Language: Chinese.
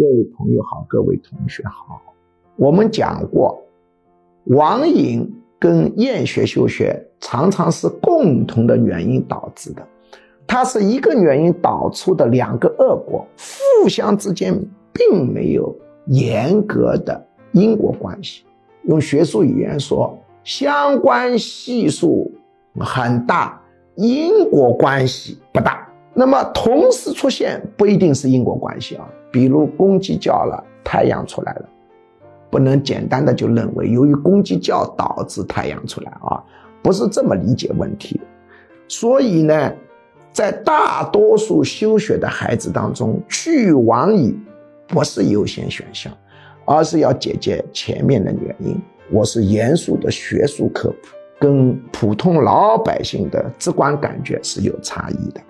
各位朋友好，各位同学好。我们讲过，网瘾跟厌学休学常常是共同的原因导致的，它是一个原因导出的两个恶果，互相之间并没有严格的因果关系。用学术语言说，相关系数很大，因果关系不大。那么同时出现不一定是因果关系啊，比如公鸡叫了，太阳出来了，不能简单的就认为由于公鸡叫导致太阳出来啊，不是这么理解问题。所以呢，在大多数休学的孩子当中，去网瘾不是优先选项，而是要解决前面的原因。我是严肃的学术科普，跟普通老百姓的直观感觉是有差异的。